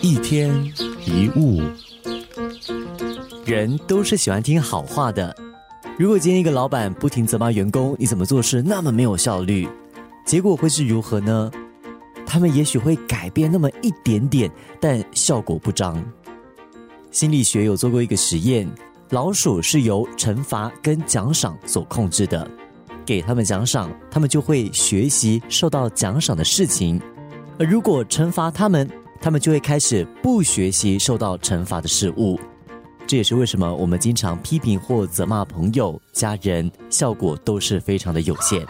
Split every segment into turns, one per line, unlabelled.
一天一物，人都是喜欢听好话的。如果今天一个老板不停责骂员工你怎么做事那么没有效率，结果会是如何呢？他们也许会改变那么一点点，但效果不彰。心理学有做过一个实验，老鼠是由惩罚跟奖赏所控制的。给他们奖赏，他们就会学习受到奖赏的事情；而如果惩罚他们，他们就会开始不学习受到惩罚的事物。这也是为什么我们经常批评或责骂朋友、家人，效果都是非常的有限。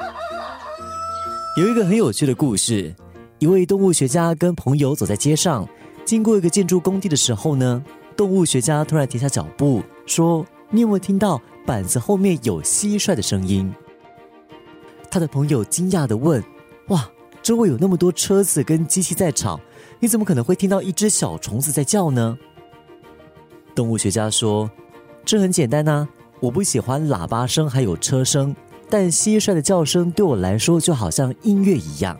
有一个很有趣的故事：一位动物学家跟朋友走在街上，经过一个建筑工地的时候呢，动物学家突然停下脚步，说：“你有没有听到板子后面有蟋蟀的声音？”他的朋友惊讶的问：“哇，周围有那么多车子跟机器在吵，你怎么可能会听到一只小虫子在叫呢？”动物学家说：“这很简单呐，我不喜欢喇叭声还有车声，但蟋蟀的叫声对我来说就好像音乐一样。”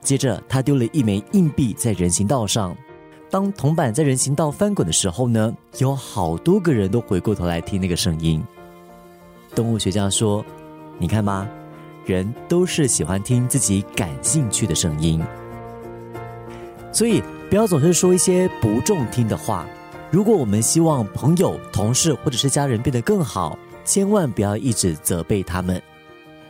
接着，他丢了一枚硬币在人行道上，当铜板在人行道翻滚的时候呢，有好多个人都回过头来听那个声音。动物学家说：“你看吧。”人都是喜欢听自己感兴趣的声音，所以不要总是说一些不中听的话。如果我们希望朋友、同事或者是家人变得更好，千万不要一直责备他们。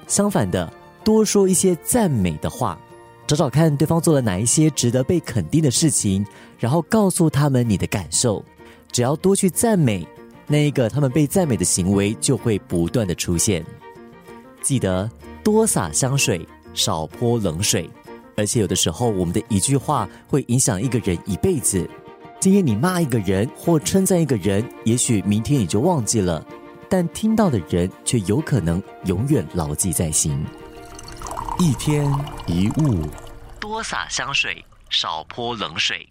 相反的，多说一些赞美的话，找找看对方做了哪一些值得被肯定的事情，然后告诉他们你的感受。只要多去赞美，那一个他们被赞美的行为就会不断的出现。记得。多洒香水，少泼冷水。而且有的时候，我们的一句话会影响一个人一辈子。今天你骂一个人或称赞一个人，也许明天你就忘记了，但听到的人却有可能永远牢记在心。一天一物，多洒香水，少泼冷水。